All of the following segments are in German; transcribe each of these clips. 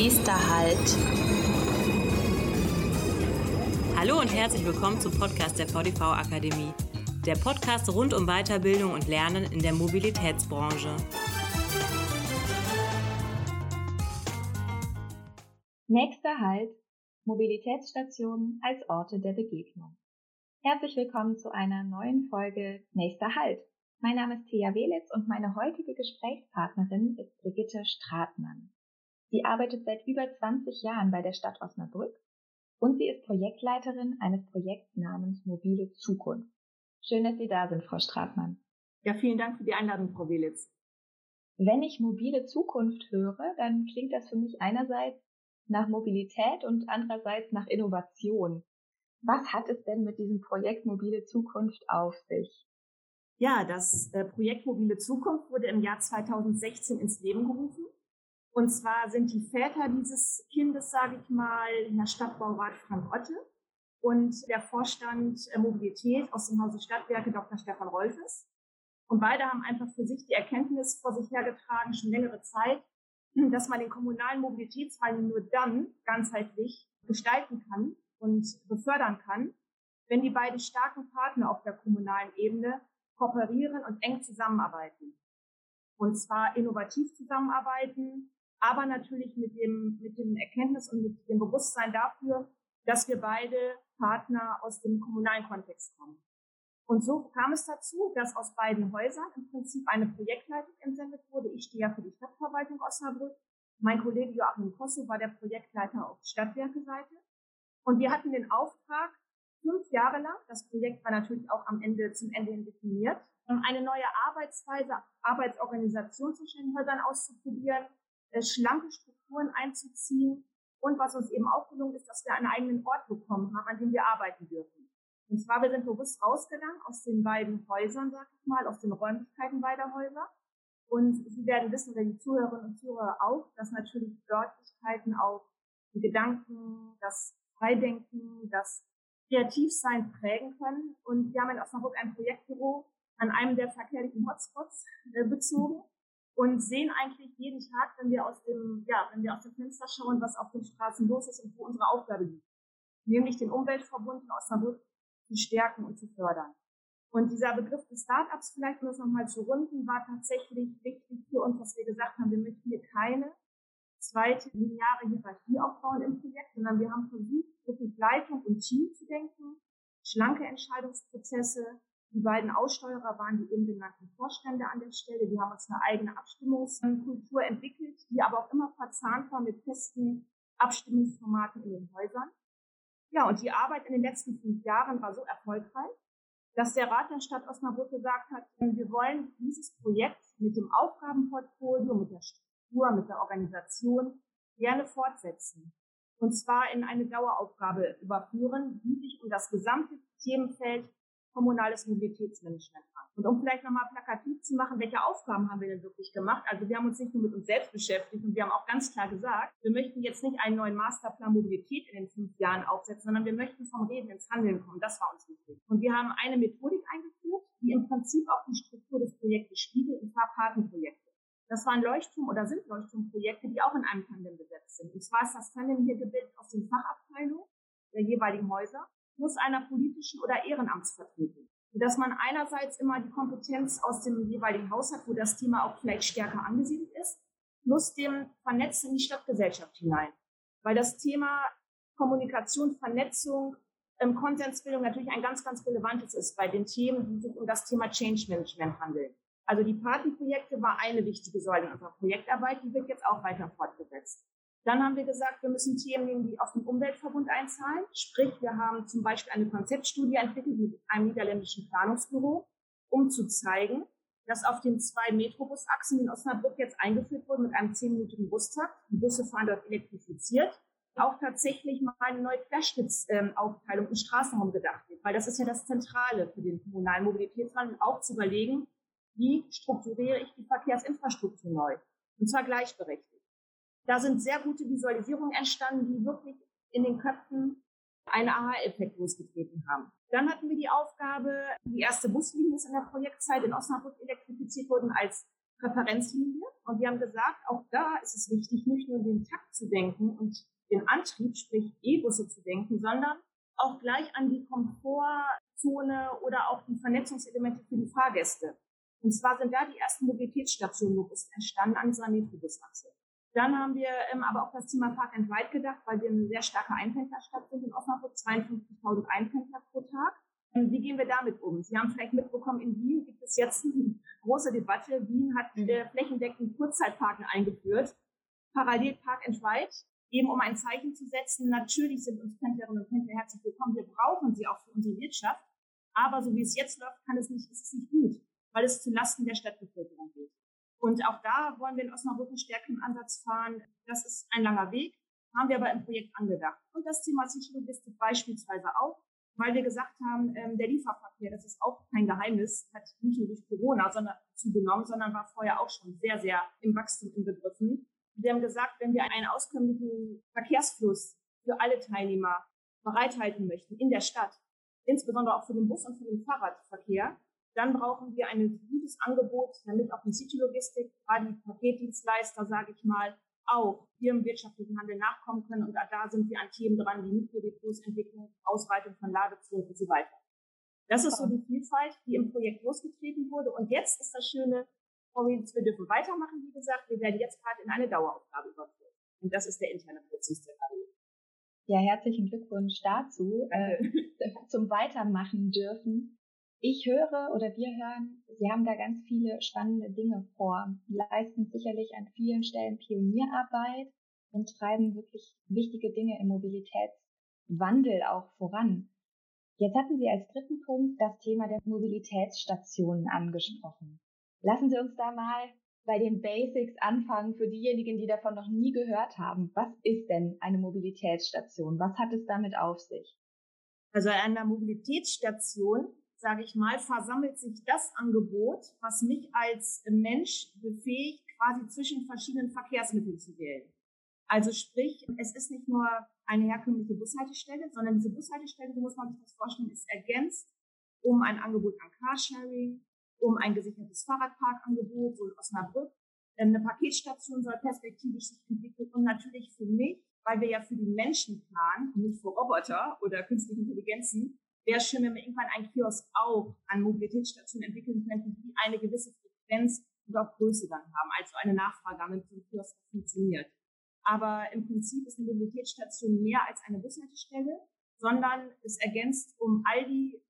Nächster Halt. Hallo und herzlich willkommen zum Podcast der VDV Akademie. Der Podcast rund um Weiterbildung und Lernen in der Mobilitätsbranche. Nächster Halt. Mobilitätsstationen als Orte der Begegnung. Herzlich willkommen zu einer neuen Folge Nächster Halt. Mein Name ist Thea Welitz und meine heutige Gesprächspartnerin ist Brigitte Stratmann. Sie arbeitet seit über 20 Jahren bei der Stadt Osnabrück und sie ist Projektleiterin eines Projekts namens Mobile Zukunft. Schön, dass Sie da sind, Frau Stratmann. Ja, vielen Dank für die Einladung, Frau Welitz. Wenn ich mobile Zukunft höre, dann klingt das für mich einerseits nach Mobilität und andererseits nach Innovation. Was hat es denn mit diesem Projekt Mobile Zukunft auf sich? Ja, das äh, Projekt Mobile Zukunft wurde im Jahr 2016 ins Leben gerufen. Und zwar sind die Väter dieses Kindes, sage ich mal, Herr Stadtbaurat Frank Otte und der Vorstand äh, Mobilität aus dem Hause Stadtwerke Dr. Stefan Rolfes. Und beide haben einfach für sich die Erkenntnis vor sich hergetragen, schon längere Zeit, dass man den kommunalen Mobilitätswandel nur dann ganzheitlich gestalten kann und befördern kann, wenn die beiden starken Partner auf der kommunalen Ebene kooperieren und eng zusammenarbeiten. Und zwar innovativ zusammenarbeiten, aber natürlich mit dem, mit dem Erkenntnis und mit dem Bewusstsein dafür, dass wir beide Partner aus dem kommunalen Kontext kommen. Und so kam es dazu, dass aus beiden Häusern im Prinzip eine Projektleitung entsendet wurde. Ich stehe ja für die Stadtverwaltung Osnabrück. Mein Kollege Joachim Kosso war der Projektleiter auf Stadtwerke-Seite. Und wir hatten den Auftrag, fünf Jahre lang, das Projekt war natürlich auch am Ende, zum Ende hin definiert, eine neue Arbeitsweise, Arbeitsorganisation zwischen den Häusern auszuprobieren, äh, schlanke Strukturen einzuziehen und was uns eben auch gelungen ist, dass wir einen eigenen Ort bekommen haben, an dem wir arbeiten dürfen. Und zwar, wir sind bewusst rausgegangen aus den beiden Häusern, sag ich mal, aus den Räumlichkeiten beider Häuser. Und Sie werden wissen, oder die Zuhörerinnen und Zuhörer auch, dass natürlich Örtlichkeiten auch die Gedanken, das Freidenken, das Kreativsein prägen können. Und wir haben in Osnabrück ein Projektbüro an einem der verkehrlichen Hotspots äh, bezogen und sehen eigentlich jeden Tag, wenn wir aus dem, ja, wenn wir aus dem Fenster schauen, was auf den Straßen los ist und wo unsere Aufgabe liegt. Nämlich den Umweltverbund in Osnabrück zu stärken und zu fördern. Und dieser Begriff des Startups, vielleicht um das nochmal zu runden, war tatsächlich wichtig für uns, dass wir gesagt haben, wir möchten hier keine zweite lineare Hierarchie aufbauen im Projekt, sondern wir haben versucht, wirklich Leitung und Team zu denken, schlanke Entscheidungsprozesse. Die beiden Aussteuerer waren die eben genannten Vorstände an der Stelle. Die haben uns eine eigene Abstimmungskultur entwickelt, die aber auch immer verzahnt war mit festen Abstimmungsformaten in den Häusern. Ja, und die Arbeit in den letzten fünf Jahren war so erfolgreich, dass der Rat der Stadt Osnabrück gesagt hat, wir wollen dieses Projekt mit dem Aufgabenportfolio, mit der Struktur, mit der Organisation gerne fortsetzen und zwar in eine Daueraufgabe überführen, die sich um das gesamte Themenfeld kommunales Mobilitätsmanagement handelt. Und um vielleicht nochmal plakativ zu machen, welche Aufgaben haben wir denn wirklich gemacht? Also wir haben uns nicht nur mit uns selbst beschäftigt und wir haben auch ganz klar gesagt, wir möchten jetzt nicht einen neuen Masterplan Mobilität in den fünf Jahren aufsetzen, sondern wir möchten vom Reden ins Handeln kommen. Das war uns wichtig. Und wir haben eine Methodik eingeführt, die im Prinzip auch die Struktur des Projektes spiegelt, und zwar Patenprojekte. Das waren Leuchtturm- oder sind Leuchtturmprojekte, die auch in einem Tandem besetzt sind. Und zwar ist das Tandem hier gebildet aus den Fachabteilungen der jeweiligen Häuser plus einer politischen oder Ehrenamtsvertretung. Sodass man einerseits immer die Kompetenz aus dem jeweiligen Haus hat, wo das Thema auch vielleicht stärker angesiedelt ist, plus dem Vernetzen in die Stadtgesellschaft hinein. Weil das Thema Kommunikation, Vernetzung, ähm, Konsensbildung natürlich ein ganz, ganz relevantes ist bei den Themen, die sich um das Thema Change Management handeln. Also die Patenprojekte war eine wichtige Säule unserer Projektarbeit, die wird jetzt auch weiter fortgesetzt. Dann haben wir gesagt, wir müssen Themen nehmen, die auf den Umweltverbund einzahlen. Sprich, wir haben zum Beispiel eine Konzeptstudie entwickelt mit einem niederländischen Planungsbüro, um zu zeigen, dass auf den zwei Metrobusachsen in Osnabrück jetzt eingeführt wurden mit einem zehnminütigen Bustakt. Die Busse fahren dort elektrifiziert. Auch tatsächlich mal eine neue Querschnittsaufteilung im Straßenraum gedacht wird, weil das ist ja das Zentrale für den kommunalen Mobilitätswandel, auch zu überlegen, wie strukturiere ich die Verkehrsinfrastruktur neu? Und zwar gleichberechtigt. Da sind sehr gute Visualisierungen entstanden, die wirklich in den Köpfen einen Aha-Effekt losgetreten haben. Dann hatten wir die Aufgabe, die erste Buslinie ist in der Projektzeit in Osnabrück elektrifiziert wurden als Präferenzlinie. Und wir haben gesagt, auch da ist es wichtig, nicht nur den Takt zu denken und den Antrieb, sprich E-Busse zu denken, sondern auch gleich an die Komfortzone oder auch die Vernetzungselemente für die Fahrgäste. Und zwar sind da die ersten Mobilitätsstationen entstanden an dieser Metrobusachse. Dann haben wir ähm, aber auch das Thema Park and Ride gedacht, weil wir eine sehr starke Einpendlerstadt sind in Osnabrück, 52.000 Einpendler pro Tag. Ähm, wie gehen wir damit um? Sie haben vielleicht mitbekommen, in Wien gibt es jetzt eine große Debatte. Wien hat mhm. äh, flächendeckend Kurzzeitparken eingeführt, parallel Park and Ride, eben um ein Zeichen zu setzen. Natürlich sind uns Pendlerinnen und Pendler herzlich willkommen. Wir brauchen sie auch für unsere Wirtschaft. Aber so wie es jetzt läuft, kann es nicht, ist es nicht gut, weil es zu Lasten der Stadtbevölkerung geht. Und auch da wollen wir in Osnabrück einen stärkeren Ansatz fahren. Das ist ein langer Weg, haben wir aber im Projekt angedacht. Und das Thema Sicherlogistik beispielsweise auch, weil wir gesagt haben, ähm, der Lieferverkehr, das ist auch kein Geheimnis, hat nicht nur durch Corona sondern zugenommen, sondern war vorher auch schon sehr, sehr im Wachstum inbegriffen. Wir haben gesagt, wenn wir einen auskömmlichen Verkehrsfluss für alle Teilnehmer bereithalten möchten in der Stadt, insbesondere auch für den Bus- und für den Fahrradverkehr, dann brauchen wir ein gutes Angebot, damit auch die City-Logistik, gerade die Paketdienstleister, sage ich mal, auch ihrem wirtschaftlichen Handel nachkommen können. Und da sind wir an Themen dran, wie Mikrodepotsentwicklung, Ausweitung von Ladezonen und so weiter. Das ist so die Vielfalt, die im Projekt losgetreten wurde. Und jetzt ist das Schöne, wir dürfen weitermachen, wie gesagt. Wir werden jetzt gerade in eine Daueraufgabe überführt. Und das ist der interne Prozess der KI. Ja, herzlichen Glückwunsch dazu, äh, zum Weitermachen dürfen. Ich höre oder wir hören, Sie haben da ganz viele spannende Dinge vor, leisten sicherlich an vielen Stellen Pionierarbeit und treiben wirklich wichtige Dinge im Mobilitätswandel auch voran. Jetzt hatten Sie als dritten Punkt das Thema der Mobilitätsstationen angesprochen. Lassen Sie uns da mal bei den Basics anfangen für diejenigen, die davon noch nie gehört haben. Was ist denn eine Mobilitätsstation? Was hat es damit auf sich? Also an einer Mobilitätsstation sage ich mal, versammelt sich das Angebot, was mich als Mensch befähigt, quasi zwischen verschiedenen Verkehrsmitteln zu wählen. Also sprich, es ist nicht nur eine herkömmliche Bushaltestelle, sondern diese Bushaltestelle, so muss man sich das vorstellen, ist ergänzt um ein Angebot an Carsharing, um ein gesichertes Fahrradparkangebot, so in Osnabrück. Eine Paketstation soll perspektivisch sich entwickeln und natürlich für mich, weil wir ja für die Menschen planen nicht für Roboter oder künstliche Intelligenzen, wäre schön, wenn wir irgendwann einen Kiosk auch an Mobilitätsstationen entwickeln könnten, die eine gewisse Frequenz und auch Größe dann haben, also eine Nachfrage haben, damit so ein Kiosk funktioniert. Aber im Prinzip ist eine Mobilitätsstation mehr als eine Bushaltestelle, sondern es ergänzt um all die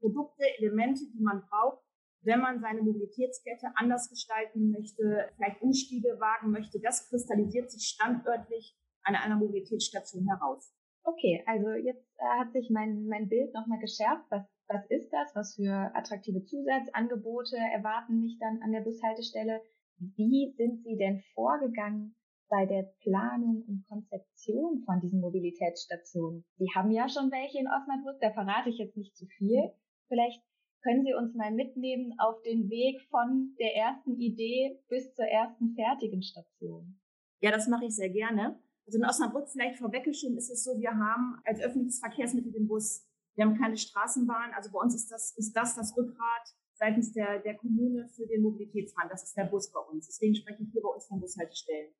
Produkte, Elemente, die man braucht, wenn man seine Mobilitätskette anders gestalten möchte, vielleicht Umstiege wagen möchte. Das kristallisiert sich standörtlich an einer Mobilitätsstation heraus. Okay, also jetzt äh, hat sich mein, mein Bild nochmal geschärft. Was, was ist das? Was für attraktive Zusatzangebote erwarten mich dann an der Bushaltestelle? Wie sind Sie denn vorgegangen bei der Planung und Konzeption von diesen Mobilitätsstationen? Sie haben ja schon welche in Osnabrück, da verrate ich jetzt nicht zu viel. Vielleicht können Sie uns mal mitnehmen auf den Weg von der ersten Idee bis zur ersten fertigen Station. Ja, das mache ich sehr gerne. Also in Osnabrück vielleicht vorweggeschoben ist es so, wir haben als öffentliches Verkehrsmittel den Bus. Wir haben keine Straßenbahn. Also bei uns ist das, ist das das Rückgrat seitens der, der Kommune für den Mobilitätswandel. Das ist der Bus bei uns. Deswegen spreche ich hier bei uns von Bushaltestellen.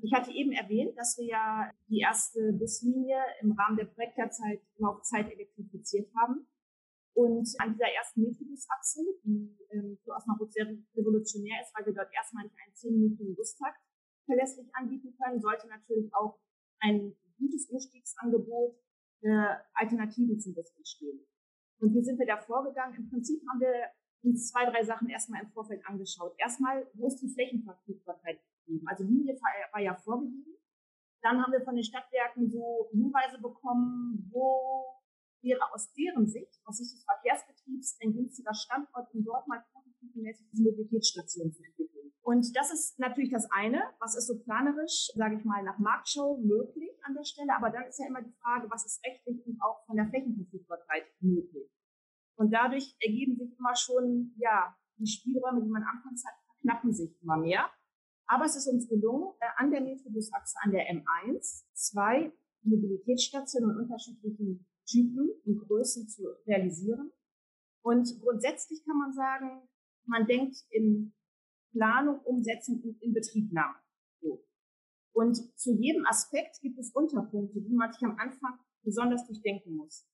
Ich hatte eben erwähnt, dass wir ja die erste Buslinie im Rahmen der Projektlaufzeit Laufzeit elektrifiziert haben. Und an dieser ersten Metrobusachse, die ähm, für Osnabrück sehr revolutionär ist, weil wir dort erstmal einen 10-minütigen Bustakt verlässlich anbieten können, sollte natürlich auch ein gutes Umstiegsangebot äh, Alternativen zum Bus entstehen. Und wie sind wir da vorgegangen? Im Prinzip haben wir uns zwei, drei Sachen erstmal im Vorfeld angeschaut. Erstmal, wo ist die Flächenverfügbarkeit gegeben? Also Linie war ja vorgegeben. Dann haben wir von den Stadtwerken so Hinweise bekommen, wo wäre aus deren Sicht, aus Sicht des Verkehrsbetriebs, ein günstiger Standort, um dort mal prototypenmäßig diese Mobilitätsstation zu entwickeln. Und das ist natürlich das eine, was ist so planerisch, sage ich mal, nach Marktschau möglich an der Stelle. Aber dann ist ja immer die Frage, was ist rechtlich und auch von der Flächenverfügbarkeit möglich. Und dadurch ergeben sich immer schon, ja, die Spielräume, die man anfangs hat, verknappen sich immer mehr. Aber es ist uns gelungen, äh, an der Metrobusachse, an der M1, zwei Mobilitätsstationen und unterschiedlichen Typen und Größen zu realisieren. Und grundsätzlich kann man sagen, man denkt in Planung, Umsetzung und Inbetriebnahme. So. Und zu jedem Aspekt gibt es Unterpunkte, die man sich am Anfang besonders durchdenken muss.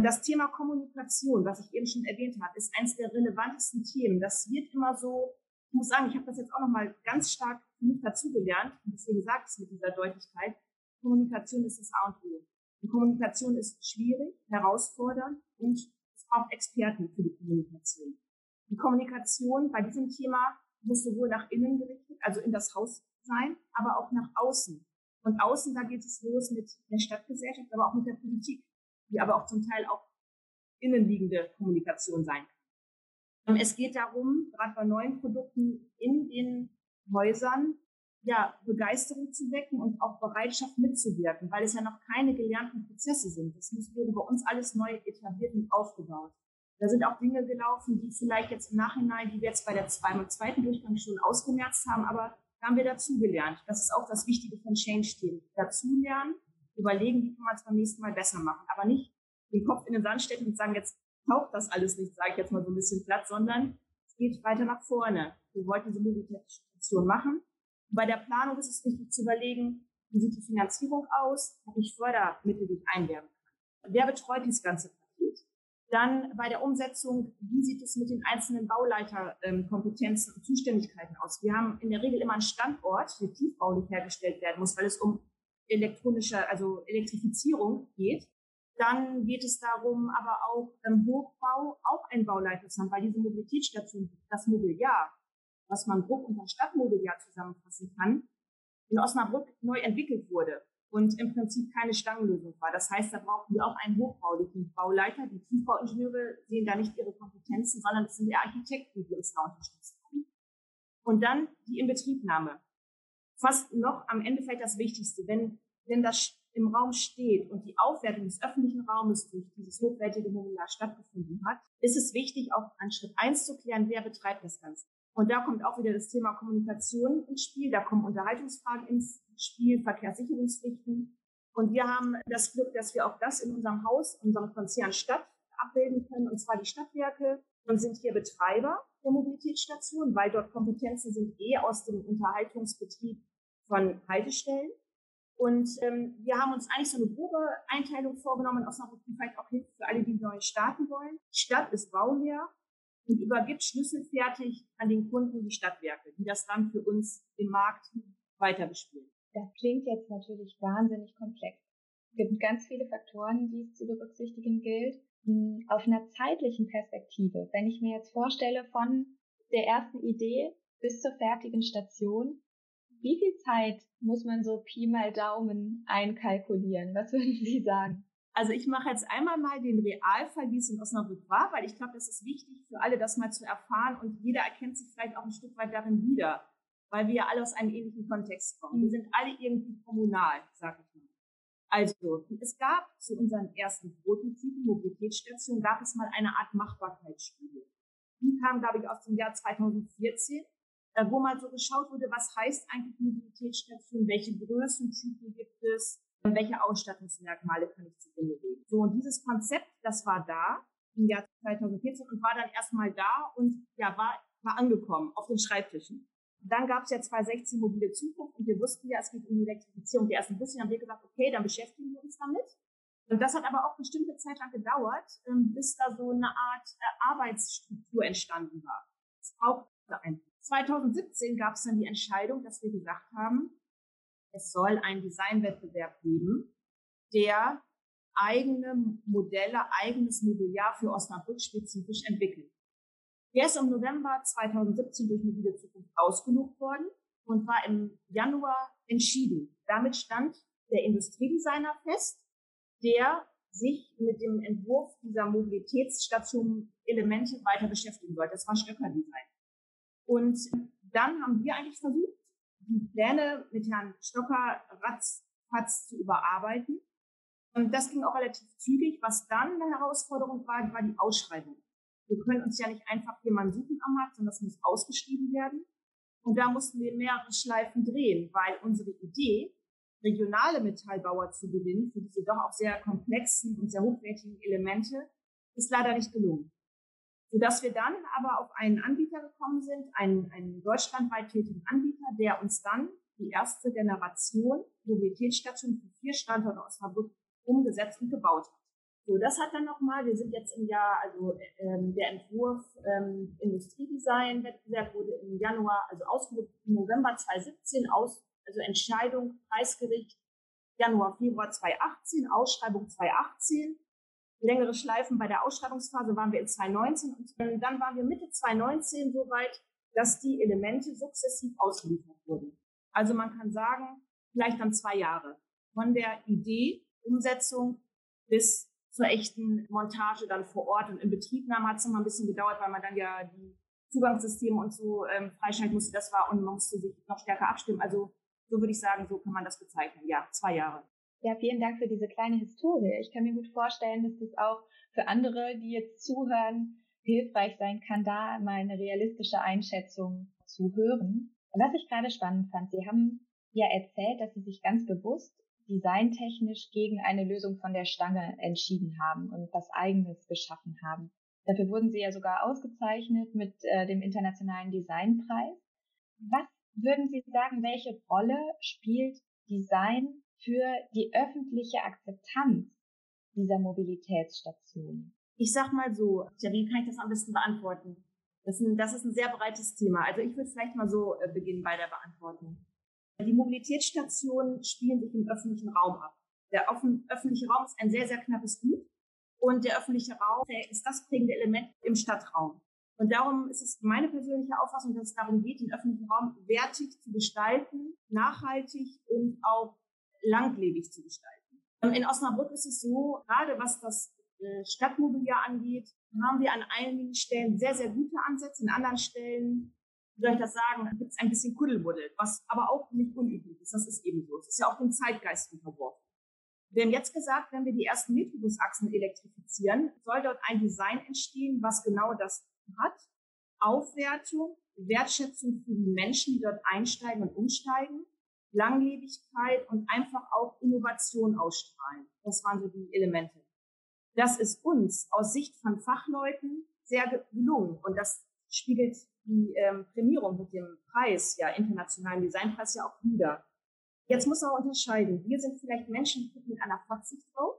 Das Thema Kommunikation, was ich eben schon erwähnt habe, ist eines der relevantesten Themen. Das wird immer so, ich muss sagen, ich habe das jetzt auch nochmal ganz stark für mich dazugelernt und deswegen sage ich es mit dieser Deutlichkeit. Kommunikation ist das A und O. Die Kommunikation ist schwierig, herausfordernd und es braucht Experten für die Kommunikation. Die Kommunikation bei diesem Thema muss sowohl nach innen gerichtet, also in das Haus sein, aber auch nach außen. Und außen, da geht es los mit der Stadtgesellschaft, aber auch mit der Politik, die aber auch zum Teil auch innenliegende Kommunikation sein kann. Es geht darum, gerade bei neuen Produkten in den Häusern, ja, Begeisterung zu wecken und auch Bereitschaft mitzuwirken, weil es ja noch keine gelernten Prozesse sind. Das muss bei uns alles neu etabliert und aufgebaut. Da sind auch Dinge gelaufen, die vielleicht jetzt im Nachhinein, die wir jetzt bei der beim zweiten Durchgang schon ausgemerzt haben, aber da haben wir dazugelernt. Das ist auch das Wichtige von Change-Themen. Dazulernen, überlegen, wie kann man es beim nächsten Mal besser machen. Aber nicht den Kopf in den Sand stecken und sagen, jetzt taucht das alles nicht, sage ich jetzt mal so ein bisschen platt, sondern es geht weiter nach vorne. Wir wollten diese Mobilitätsstation machen. Und bei der Planung ist es wichtig zu überlegen, wie sieht die Finanzierung aus? Habe ich Fördermittel, die ich einwerben kann? Wer betreut dieses ganze Paket? Dann bei der Umsetzung, wie sieht es mit den einzelnen Bauleiterkompetenzen und Zuständigkeiten aus? Wir haben in der Regel immer einen Standort, der tiefbaulich hergestellt werden muss, weil es um elektronische, also Elektrifizierung geht. Dann geht es darum, aber auch im Hochbau auch ein Bauleiter zu haben, weil diese Mobilitätsstation, das Mobiliar, was man Bruck unter Stadtmobiliar zusammenfassen kann, in Osnabrück neu entwickelt wurde und im Prinzip keine Stangenlösung war. Das heißt, da brauchen wir auch einen hochbaulichen Bauleiter. Die Tiefbauingenieure sehen da nicht ihre Kompetenzen, sondern es sind die Architekten, die uns da unterstützen. Und dann die Inbetriebnahme. Fast noch am Ende vielleicht das Wichtigste. Wenn, wenn das im Raum steht und die Aufwertung des öffentlichen Raumes durch dieses hochwertige Mobiliar stattgefunden hat, ist es wichtig, auch an Schritt eins zu klären, wer betreibt das Ganze. Und da kommt auch wieder das Thema Kommunikation ins Spiel, da kommen Unterhaltungsfragen ins Spiel, Verkehrssicherungspflichten. Und wir haben das Glück, dass wir auch das in unserem Haus, unserem Konzern Stadt abbilden können, und zwar die Stadtwerke und sind hier Betreiber der Mobilitätsstation, weil dort Kompetenzen sind eh aus dem Unterhaltungsbetrieb von Haltestellen. Und ähm, wir haben uns eigentlich so eine grobe Einteilung vorgenommen, aus Osnabrück, die vielleicht auch hilft für alle, die neu starten wollen. Stadt ist Bauherr und übergibt schlüsselfertig an den Kunden die Stadtwerke, die das dann für uns im Markt weiter bespielen. Das klingt jetzt natürlich wahnsinnig komplex. Es gibt ganz viele Faktoren, die es zu berücksichtigen gilt. Hm, auf einer zeitlichen Perspektive, wenn ich mir jetzt vorstelle, von der ersten Idee bis zur fertigen Station, wie viel Zeit muss man so Pi mal Daumen einkalkulieren? Was würden Sie sagen? Also ich mache jetzt einmal mal den Realfall, wie es in Osnabrück war, weil ich glaube, das ist wichtig für alle, das mal zu erfahren und jeder erkennt sich vielleicht auch ein Stück weit darin wieder, weil wir ja alle aus einem ähnlichen Kontext kommen. Wir sind alle irgendwie kommunal, sag ich mal. Also, es gab zu unseren ersten Prototypen, Mobilitätsstationen, gab es mal eine Art Machbarkeitsstudie. Die kam, glaube ich, aus dem Jahr 2014 äh, wo mal so geschaut wurde, was heißt eigentlich Mobilitätsstation, welche Größentypen gibt es, welche Ausstattungsmerkmale kann ich zu Ende legen. So, und dieses Konzept, das war da im Jahr 2014 und war dann erstmal da und ja, war, war angekommen auf den Schreibtischen. Dann gab es ja 2016 mobile Zukunft und wir wussten ja, es geht um die Elektrifizierung der ersten Busse. Dann haben wir gesagt, okay, dann beschäftigen wir uns damit. Und das hat aber auch bestimmte Zeit lang gedauert, ähm, bis da so eine Art äh, Arbeitsstruktur entstanden war. Es braucht ein 2017 gab es dann die Entscheidung, dass wir gesagt haben, es soll einen Designwettbewerb geben, der eigene Modelle, eigenes Mobiliar für Osnabrück spezifisch entwickelt. Der ist im November 2017 durch Mobile Zukunft ausgelobt worden und war im Januar entschieden. Damit stand der Industriedesigner fest, der sich mit dem Entwurf dieser Mobilitätsstation Elemente weiter beschäftigen sollte. Das war Stöcker Design. Und dann haben wir eigentlich versucht, die Pläne mit Herrn Stocker ratzfatz zu überarbeiten. Und das ging auch relativ zügig. Was dann eine Herausforderung war, war die Ausschreibung. Wir können uns ja nicht einfach jemanden suchen am Markt, sondern das muss ausgeschrieben werden. Und da mussten wir mehrere Schleifen drehen, weil unsere Idee, regionale Metallbauer zu gewinnen, für diese doch auch sehr komplexen und sehr hochwertigen Elemente, ist leider nicht gelungen. Sodass wir dann aber auf einen Anbieter gekommen sind, einen, einen deutschlandweit tätigen Anbieter, der uns dann die erste Generation Mobilitätsstation für vier Standorte Osnabrück umgesetzt und gebaut hat. So, das hat dann nochmal, wir sind jetzt im Jahr, also ähm, der Entwurf ähm, Industriedesign-Wettbewerb wurde im Januar, also ausgerufen im November 2017, aus, also Entscheidung, Preisgericht Januar, Februar 2018, Ausschreibung 2018. Längere Schleifen bei der Ausschreibungsphase waren wir in 2019 und dann waren wir Mitte 2019 so weit, dass die Elemente sukzessiv ausgeliefert wurden. Also man kann sagen, vielleicht dann zwei Jahre von der Idee, Umsetzung bis zur echten Montage dann vor Ort und in Betriebnahme hat es mal ein bisschen gedauert, weil man dann ja die Zugangssysteme und so ähm, freischalten musste. Das war und man musste sich noch stärker abstimmen. Also so würde ich sagen, so kann man das bezeichnen. Ja, zwei Jahre. Ja, vielen Dank für diese kleine Historie. Ich kann mir gut vorstellen, dass das auch für andere, die jetzt zuhören, hilfreich sein kann, da mal eine realistische Einschätzung zu hören. Was ich gerade spannend fand, Sie haben ja erzählt, dass Sie sich ganz bewusst designtechnisch gegen eine Lösung von der Stange entschieden haben und was eigenes geschaffen haben. Dafür wurden Sie ja sogar ausgezeichnet mit äh, dem Internationalen Designpreis. Was würden Sie sagen, welche Rolle spielt Design für die öffentliche Akzeptanz dieser Mobilitätsstation? Ich sag mal so, ja, wie kann ich das am besten beantworten? Das ist, ein, das ist ein sehr breites Thema. Also ich würde vielleicht mal so äh, beginnen bei der Beantwortung. Die Mobilitätsstationen spielen sich im öffentlichen Raum ab. Der offen, öffentliche Raum ist ein sehr, sehr knappes Gut und der öffentliche Raum ist das prägende Element im Stadtraum. Und darum ist es meine persönliche Auffassung, dass es darum geht, den öffentlichen Raum wertig zu gestalten, nachhaltig und auch langlebig zu gestalten. In Osnabrück ist es so, gerade was das äh, Stadtmobiliar angeht, haben wir an einigen Stellen sehr, sehr gute Ansätze, in anderen Stellen, wie soll ich das sagen, gibt es ein bisschen Kuddelbuddel, was aber auch nicht unüblich ist. Das ist eben so. Es ist ja auch dem Zeitgeist unterworfen. Wir haben jetzt gesagt, wenn wir die ersten Metrobusachsen elektrifizieren, soll dort ein Design entstehen, was genau das hat. Aufwertung, Wertschätzung für die Menschen, die dort einsteigen und umsteigen, Langlebigkeit und einfach auch Innovation ausstrahlen. Das waren so die Elemente. Das ist uns aus Sicht von Fachleuten sehr gelungen und das spiegelt die ähm, Prämierung mit dem Preis, ja, internationalen Designpreis ja auch wieder. Jetzt muss man unterscheiden. Wir sind vielleicht Menschen, mit einer Fachsicht drauf.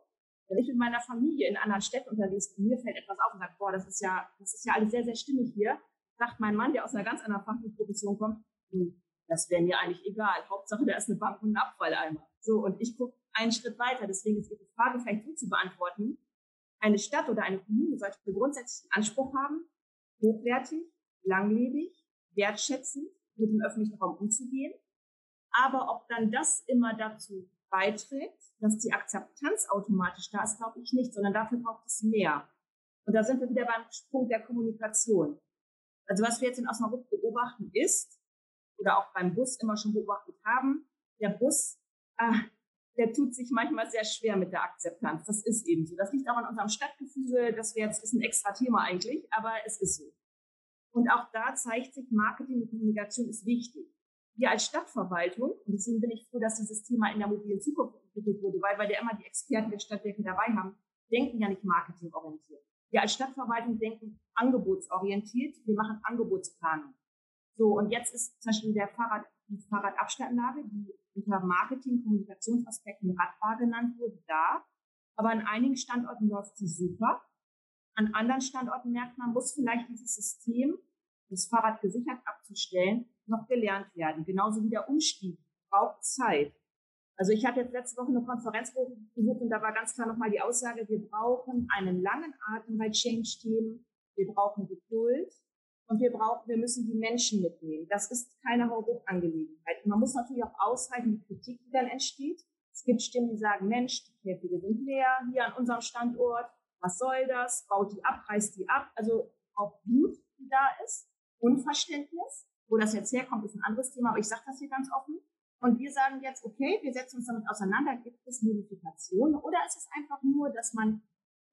Wenn ich mit meiner Familie in anderen Städten unterwegs bin, mir fällt etwas auf und sagt, boah, das ist ja, das ist ja alles sehr, sehr stimmig hier, sagt mein Mann, der aus einer ganz anderen fachlichen kommt, hm, das wäre mir eigentlich egal. Hauptsache, da ist eine Bank und ein Abfalleimer. So, und ich gucke einen Schritt weiter. Deswegen ist Ihre Frage vielleicht gut zu beantworten eine Stadt oder eine Kommune sollte grundsätzlich den Anspruch haben, hochwertig, langlebig, wertschätzend mit dem öffentlichen Raum umzugehen. Aber ob dann das immer dazu beiträgt, dass die Akzeptanz automatisch da ist, glaube ich nicht, sondern dafür braucht es mehr. Und da sind wir wieder beim Punkt der Kommunikation. Also was wir jetzt in Osnabrück beobachten ist, oder auch beim Bus immer schon beobachtet haben, der Bus äh, der tut sich manchmal sehr schwer mit der Akzeptanz. Das ist eben so. Das liegt auch an unserem Stadtgefüge. Das wäre jetzt ist ein extra Thema eigentlich, aber es ist so. Und auch da zeigt sich, Marketing und Kommunikation ist wichtig. Wir als Stadtverwaltung, und deswegen bin ich froh, dass dieses Thema in der mobilen Zukunft entwickelt wurde, weil, wir immer die Experten der Stadtwerke dabei haben, denken ja nicht marketingorientiert. Wir als Stadtverwaltung denken angebotsorientiert. Wir machen Angebotsplanung. So, und jetzt ist zum Beispiel der Fahrrad, die Fahrradabstellanlage, die unter Marketing, Kommunikationsaspekten Radbar genannt wurde, da. Aber an einigen Standorten läuft sie super. An anderen Standorten merkt man, muss vielleicht dieses System, das Fahrrad gesichert abzustellen, noch gelernt werden. Genauso wie der Umstieg braucht Zeit. Also ich hatte jetzt letzte Woche eine Konferenz besucht und da war ganz klar nochmal die Aussage, wir brauchen einen langen Atem bei Change-Themen. Wir brauchen Geduld. Und wir brauchen, wir müssen die Menschen mitnehmen. Das ist keine Hauruck-Angelegenheit. Man muss natürlich auch ausreichen, die Kritik, die dann entsteht. Es gibt Stimmen, die sagen, Mensch, die Käfige sind leer hier an unserem Standort. Was soll das? Baut die ab, reißt die ab. Also auch Wut, die da ist. Unverständnis. Wo das jetzt herkommt, ist ein anderes Thema, aber ich sage das hier ganz offen. Und wir sagen jetzt, okay, wir setzen uns damit auseinander, gibt es Modifikationen oder ist es einfach nur, dass man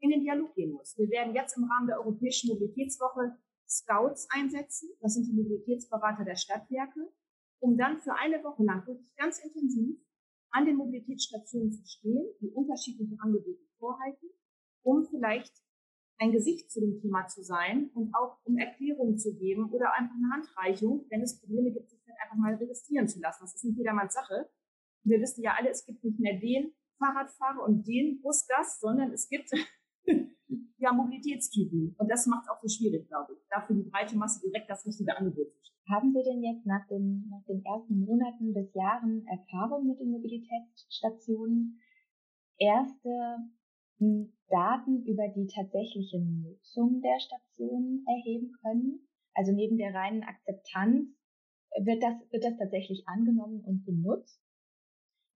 in den Dialog gehen muss? Wir werden jetzt im Rahmen der Europäischen Mobilitätswoche Scouts einsetzen, das sind die Mobilitätsberater der Stadtwerke, um dann für eine Woche lang wirklich ganz intensiv an den Mobilitätsstationen zu stehen, die unterschiedlichen Angebote vorhalten, um vielleicht ein Gesicht zu dem Thema zu sein und auch um Erklärungen zu geben oder einfach eine Handreichung, wenn es Probleme gibt, sich einfach mal registrieren zu lassen. Das ist nicht jedermanns Sache. Wir wissen ja alle, es gibt nicht mehr den Fahrradfahrer und den Busgast, sondern es gibt ja Mobilitätstypen. Und das macht es auch so schwierig, glaube ich, dafür die breite Masse direkt das richtige Angebot zu. Haben Sie denn jetzt nach den, nach den ersten Monaten bis Jahren Erfahrung mit den Mobilitätsstationen? Erste hm, Daten über die tatsächliche Nutzung der Stationen erheben können? Also neben der reinen Akzeptanz wird das, wird das tatsächlich angenommen und benutzt?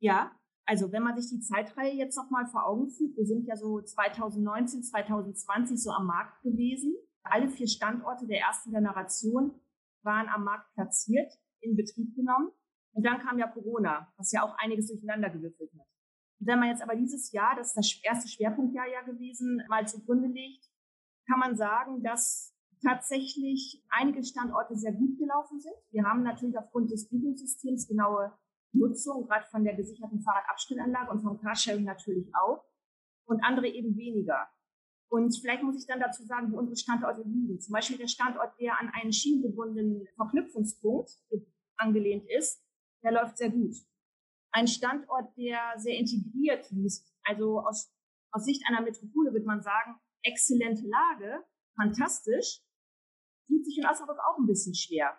Ja, also wenn man sich die Zeitreihe jetzt nochmal vor Augen führt, wir sind ja so 2019, 2020 so am Markt gewesen. Alle vier Standorte der ersten Generation waren am Markt platziert, in Betrieb genommen. Und dann kam ja Corona, was ja auch einiges durcheinander gewürfelt hat. Und wenn man jetzt aber dieses Jahr, das ist das erste Schwerpunktjahr ja gewesen, mal zugrunde legt, kann man sagen, dass tatsächlich einige Standorte sehr gut gelaufen sind. Wir haben natürlich aufgrund des Buchungssystems genaue Nutzung, gerade von der gesicherten Fahrradabstellanlage und vom Carsharing natürlich auch. Und andere eben weniger. Und vielleicht muss ich dann dazu sagen, wo unsere Standorte liegen. Zum Beispiel der Standort, der an einen schienengebundenen Verknüpfungspunkt angelehnt ist, der läuft sehr gut. Ein Standort, der sehr integriert liest, also aus, aus Sicht einer Metropole würde man sagen, exzellente Lage, fantastisch, tut sich in Osnabrück auch ein bisschen schwer.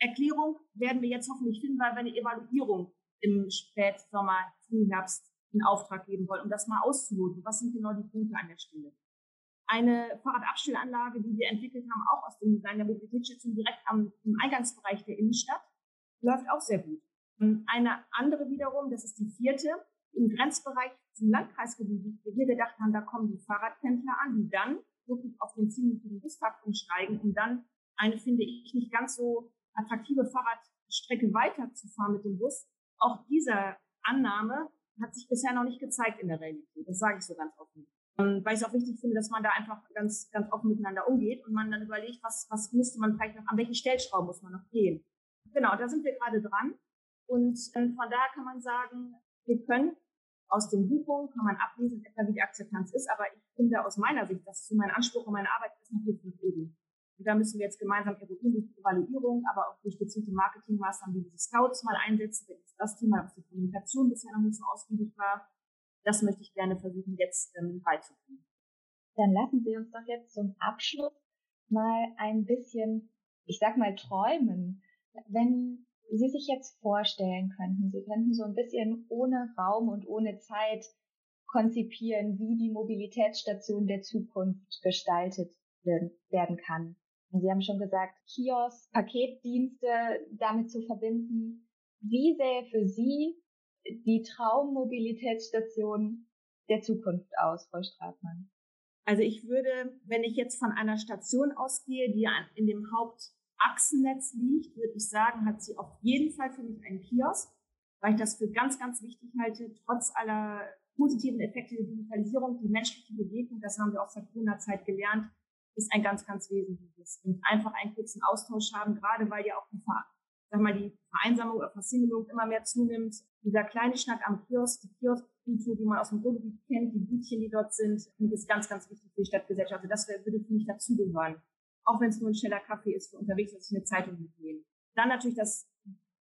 Erklärung werden wir jetzt hoffentlich finden, weil wir eine Evaluierung im Spätsommer, Frühherbst in Auftrag geben wollen, um das mal auszuloten. Was sind genau die Punkte an der Stelle? Eine Fahrradabstellanlage, die wir entwickelt haben, auch aus dem Design der Mobilitätsstation direkt am, im Eingangsbereich der Innenstadt, läuft auch sehr gut. Eine andere wiederum, das ist die vierte, im Grenzbereich zum Landkreisgebiet, wo wir gedacht haben, da kommen die Fahrradpendler an, die dann wirklich auf den ziemlichen Busfahrt umsteigen, um dann eine, finde ich, nicht ganz so attraktive Fahrradstrecke weiterzufahren mit dem Bus. Auch diese Annahme hat sich bisher noch nicht gezeigt in der Realität. Das sage ich so ganz offen. Weil ich es auch wichtig finde, dass man da einfach ganz, ganz offen miteinander umgeht und man dann überlegt, was, was müsste man vielleicht noch, an welchen Stellschrauben muss man noch gehen. Genau, da sind wir gerade dran. Und ähm, von daher kann man sagen, wir können aus den Buchungen kann man ablesen, etwa wie die Akzeptanz ist, aber ich finde aus meiner Sicht, das ist so mein Anspruch und meine Arbeit, ist noch nicht oben. Und da müssen wir jetzt gemeinsam eruieren durch die Evaluierung, aber auch durch gezielte Marketingmaßnahmen wie diese Scouts mal einsetzen. Ist das Thema, was die Kommunikation bisher noch nicht so ausgiebig war. Das möchte ich gerne versuchen, jetzt ähm, beizubringen. Dann lassen Sie uns doch jetzt zum Abschluss mal ein bisschen, ich sag mal, träumen. Wenn Sie sich jetzt vorstellen könnten, Sie könnten so ein bisschen ohne Raum und ohne Zeit konzipieren, wie die Mobilitätsstation der Zukunft gestaltet werden kann. Sie haben schon gesagt, Kiosk, Paketdienste damit zu verbinden. Wie sähe für Sie die Traummobilitätsstation der Zukunft aus, Frau Stratmann? Also ich würde, wenn ich jetzt von einer Station ausgehe, die in dem Hauptachsennetz liegt, würde ich sagen, hat sie auf jeden Fall für mich einen Kiosk, weil ich das für ganz, ganz wichtig halte, trotz aller positiven Effekte der Digitalisierung, die menschliche Bewegung, das haben wir aus der Corona-Zeit gelernt, ist ein ganz, ganz wesentliches. Und einfach einen kurzen Austausch haben, gerade weil ja auch die, sag mal, die Vereinsamung oder Versingelung immer mehr zunimmt. Dieser kleine Schnack am Kiosk, die Kioskkultur, die man aus dem Ruhrgebiet kennt, die Bütchen, die dort sind, ist ganz, ganz wichtig für die Stadtgesellschaft. Also das würde für mich dazugehören. Auch wenn es nur ein schneller Kaffee ist für unterwegs, dass ich eine Zeitung mitnehme. Dann natürlich das,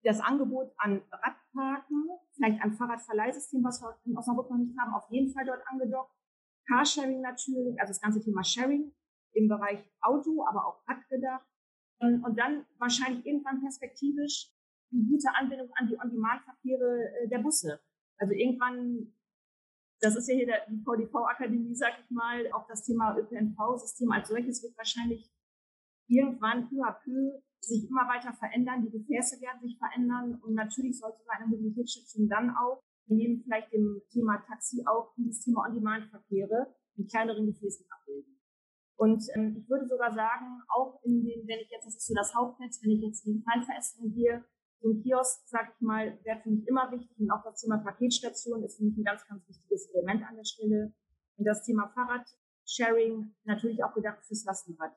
das Angebot an Radparken, vielleicht ein Fahrradverleihsystem, was wir in Osnabrück noch nicht haben, auf jeden Fall dort angedockt. Carsharing natürlich, also das ganze Thema Sharing im Bereich Auto, aber auch Rad gedacht. Und dann wahrscheinlich irgendwann perspektivisch eine gute Anbindung an die On-Demand-Verkehre äh, der Busse. Also irgendwann, das ist ja hier der, die VDV-Akademie, sag ich mal, auch das Thema ÖPNV-System als solches wird wahrscheinlich irgendwann peu à peu sich immer weiter verändern. Die Gefäße werden sich verändern und natürlich sollte so eine Mobilitätsstation dann auch neben vielleicht dem Thema Taxi auch dieses Thema On-Demand-Verkehre in kleineren Gefäßen abbilden. Und ähm, ich würde sogar sagen, auch in den, wenn ich jetzt, das ist so das Hauptnetz, wenn ich jetzt die Feinverästelung gehe, so ein Kiosk, sag ich mal, wäre für mich immer wichtig und auch das Thema Paketstation ist für mich ein ganz, ganz wichtiges Element an der Stelle. Und das Thema Fahrradsharing natürlich auch gedacht fürs Lastenrad.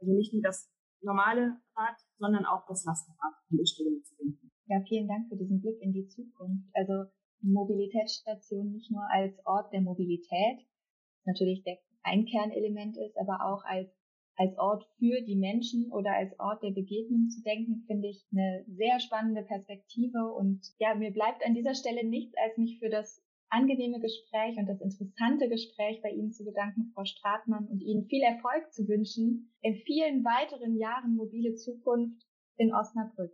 Also nicht nur das normale Rad, sondern auch das Lastenrad an der Stelle mitzudenken. Ja, vielen Dank für diesen Blick in die Zukunft. Also Mobilitätsstation nicht nur als Ort der Mobilität, natürlich der ein Kernelement ist, aber auch als als Ort für die Menschen oder als Ort der Begegnung zu denken, finde ich eine sehr spannende Perspektive. Und ja, mir bleibt an dieser Stelle nichts, als mich für das angenehme Gespräch und das interessante Gespräch bei Ihnen zu bedanken, Frau Stratmann, und Ihnen viel Erfolg zu wünschen in vielen weiteren Jahren mobile Zukunft in Osnabrück.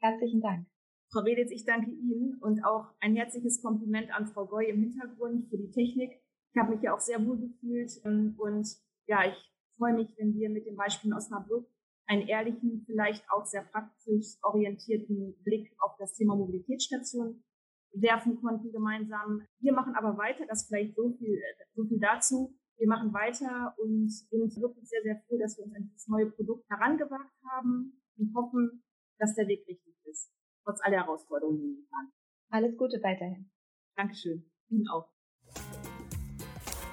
Herzlichen Dank. Frau Weditz, ich danke Ihnen und auch ein herzliches Kompliment an Frau Goy im Hintergrund für die Technik. Ich habe mich ja auch sehr wohl gefühlt ähm, und ja, ich freue mich, wenn wir mit dem Beispiel in Osnabrück einen ehrlichen, vielleicht auch sehr praktisch orientierten Blick auf das Thema Mobilitätsstation werfen konnten gemeinsam. Wir machen aber weiter, das vielleicht so viel, so viel dazu. Wir machen weiter und sind wirklich sehr, sehr froh, dass wir uns an dieses neue Produkt herangewagt haben und hoffen, dass der Weg richtig ist, trotz aller Herausforderungen, die wir haben. Alles Gute weiterhin. Dankeschön. Ihnen auch.